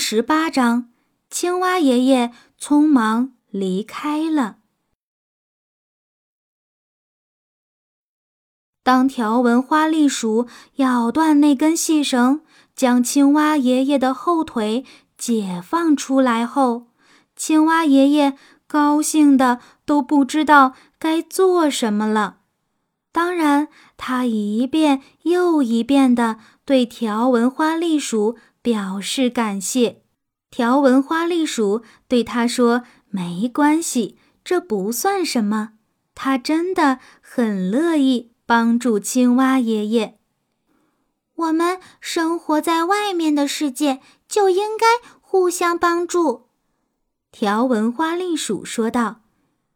十八章，青蛙爷爷匆忙离开了。当条纹花栗鼠咬断那根细绳，将青蛙爷爷的后腿解放出来后，青蛙爷爷高兴的都不知道该做什么了。当然，他一遍又一遍的对条纹花栗鼠。表示感谢，条纹花栗鼠对他说：“没关系，这不算什么。”他真的很乐意帮助青蛙爷爷。我们生活在外面的世界，就应该互相帮助。”条纹花栗鼠说道，“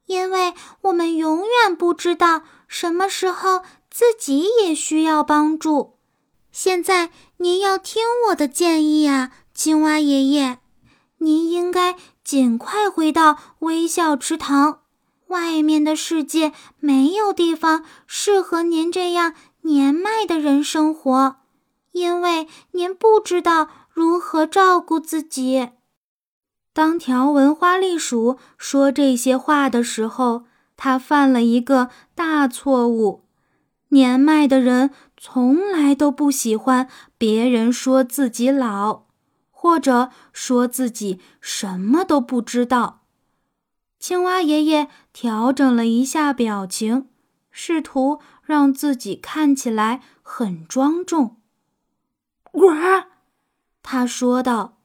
因为我们永远不知道什么时候自己也需要帮助。”现在您要听我的建议啊，青蛙爷爷，您应该尽快回到微笑池塘。外面的世界没有地方适合您这样年迈的人生活，因为您不知道如何照顾自己。当条纹花栗鼠说这些话的时候，他犯了一个大错误。年迈的人。从来都不喜欢别人说自己老，或者说自己什么都不知道。青蛙爷爷调整了一下表情，试图让自己看起来很庄重。呱，他说道：“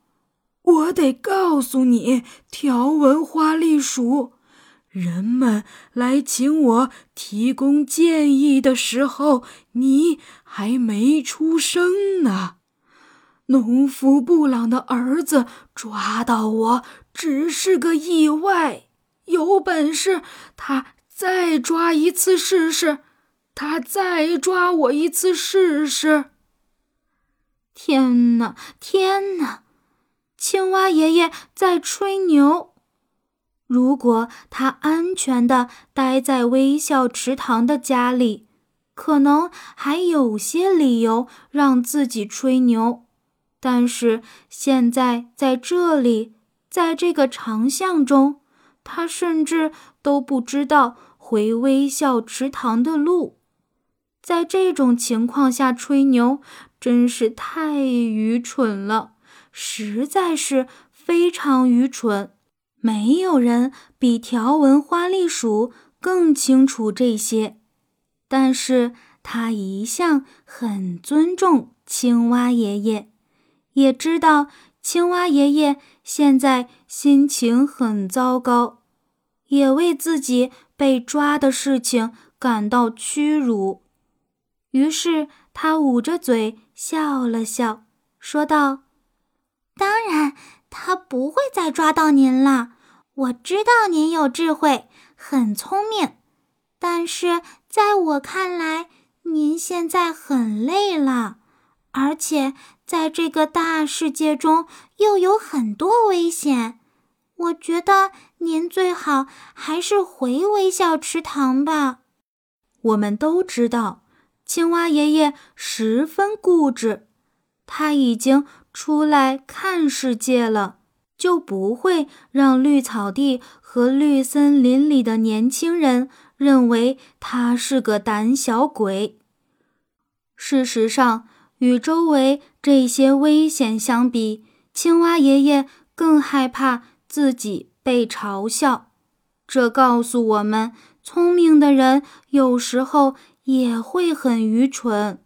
我得告诉你，条纹花栗鼠。”人们来请我提供建议的时候，你还没出生呢。农夫布朗的儿子抓到我只是个意外，有本事他再抓一次试试，他再抓我一次试试。天哪，天哪！青蛙爷爷在吹牛。如果他安全的待在微笑池塘的家里，可能还有些理由让自己吹牛。但是现在在这里，在这个长巷中，他甚至都不知道回微笑池塘的路。在这种情况下吹牛，真是太愚蠢了，实在是非常愚蠢。没有人比条纹花栗鼠更清楚这些，但是他一向很尊重青蛙爷爷，也知道青蛙爷爷现在心情很糟糕，也为自己被抓的事情感到屈辱。于是他捂着嘴笑了笑，说道：“当然。”他不会再抓到您了。我知道您有智慧，很聪明，但是在我看来，您现在很累了，而且在这个大世界中又有很多危险。我觉得您最好还是回微笑池塘吧。我们都知道，青蛙爷爷十分固执，他已经。出来看世界了，就不会让绿草地和绿森林里的年轻人认为他是个胆小鬼。事实上，与周围这些危险相比，青蛙爷爷更害怕自己被嘲笑。这告诉我们，聪明的人有时候也会很愚蠢。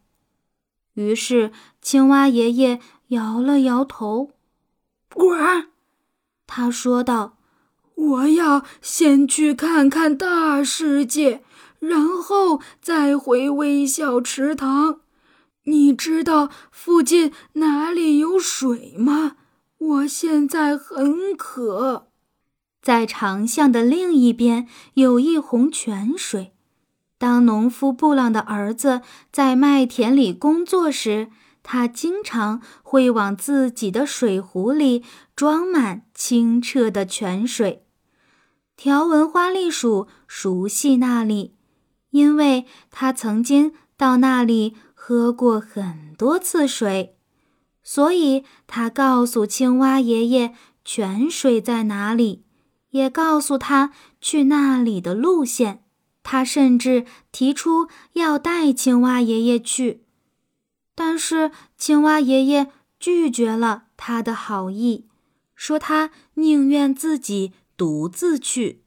于是，青蛙爷爷。摇了摇头，滚，他说道：“我要先去看看大世界，然后再回微笑池塘。你知道附近哪里有水吗？我现在很渴。”在长巷的另一边有一泓泉水。当农夫布朗的儿子在麦田里工作时。他经常会往自己的水壶里装满清澈的泉水。条纹花栗鼠熟悉那里，因为它曾经到那里喝过很多次水。所以他告诉青蛙爷爷泉水在哪里，也告诉他去那里的路线。他甚至提出要带青蛙爷爷去，但是青蛙爷爷拒绝了他的好意，说他宁愿自己独自去。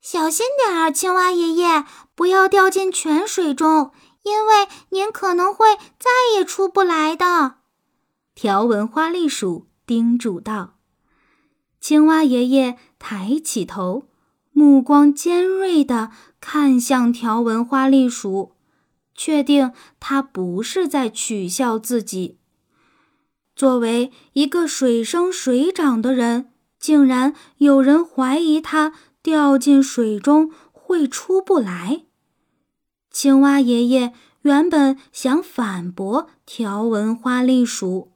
小心点儿，青蛙爷爷，不要掉进泉水中，因为您可能会再也出不来的。条纹花栗鼠叮嘱道。青蛙爷爷抬起头，目光尖锐地看向条纹花栗鼠，确定他不是在取笑自己。作为一个水生水长的人，竟然有人怀疑他。掉进水中会出不来。青蛙爷爷原本想反驳条纹花栗鼠，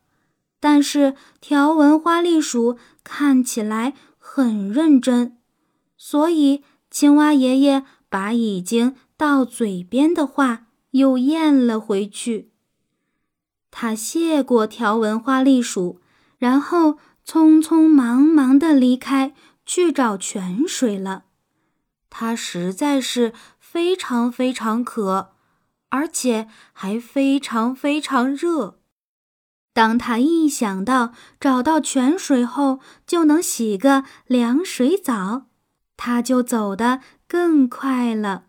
但是条纹花栗鼠看起来很认真，所以青蛙爷爷把已经到嘴边的话又咽了回去。他谢过条纹花栗鼠，然后匆匆忙忙地离开。去找泉水了，它实在是非常非常渴，而且还非常非常热。当他一想到找到泉水后就能洗个凉水澡，他就走得更快了。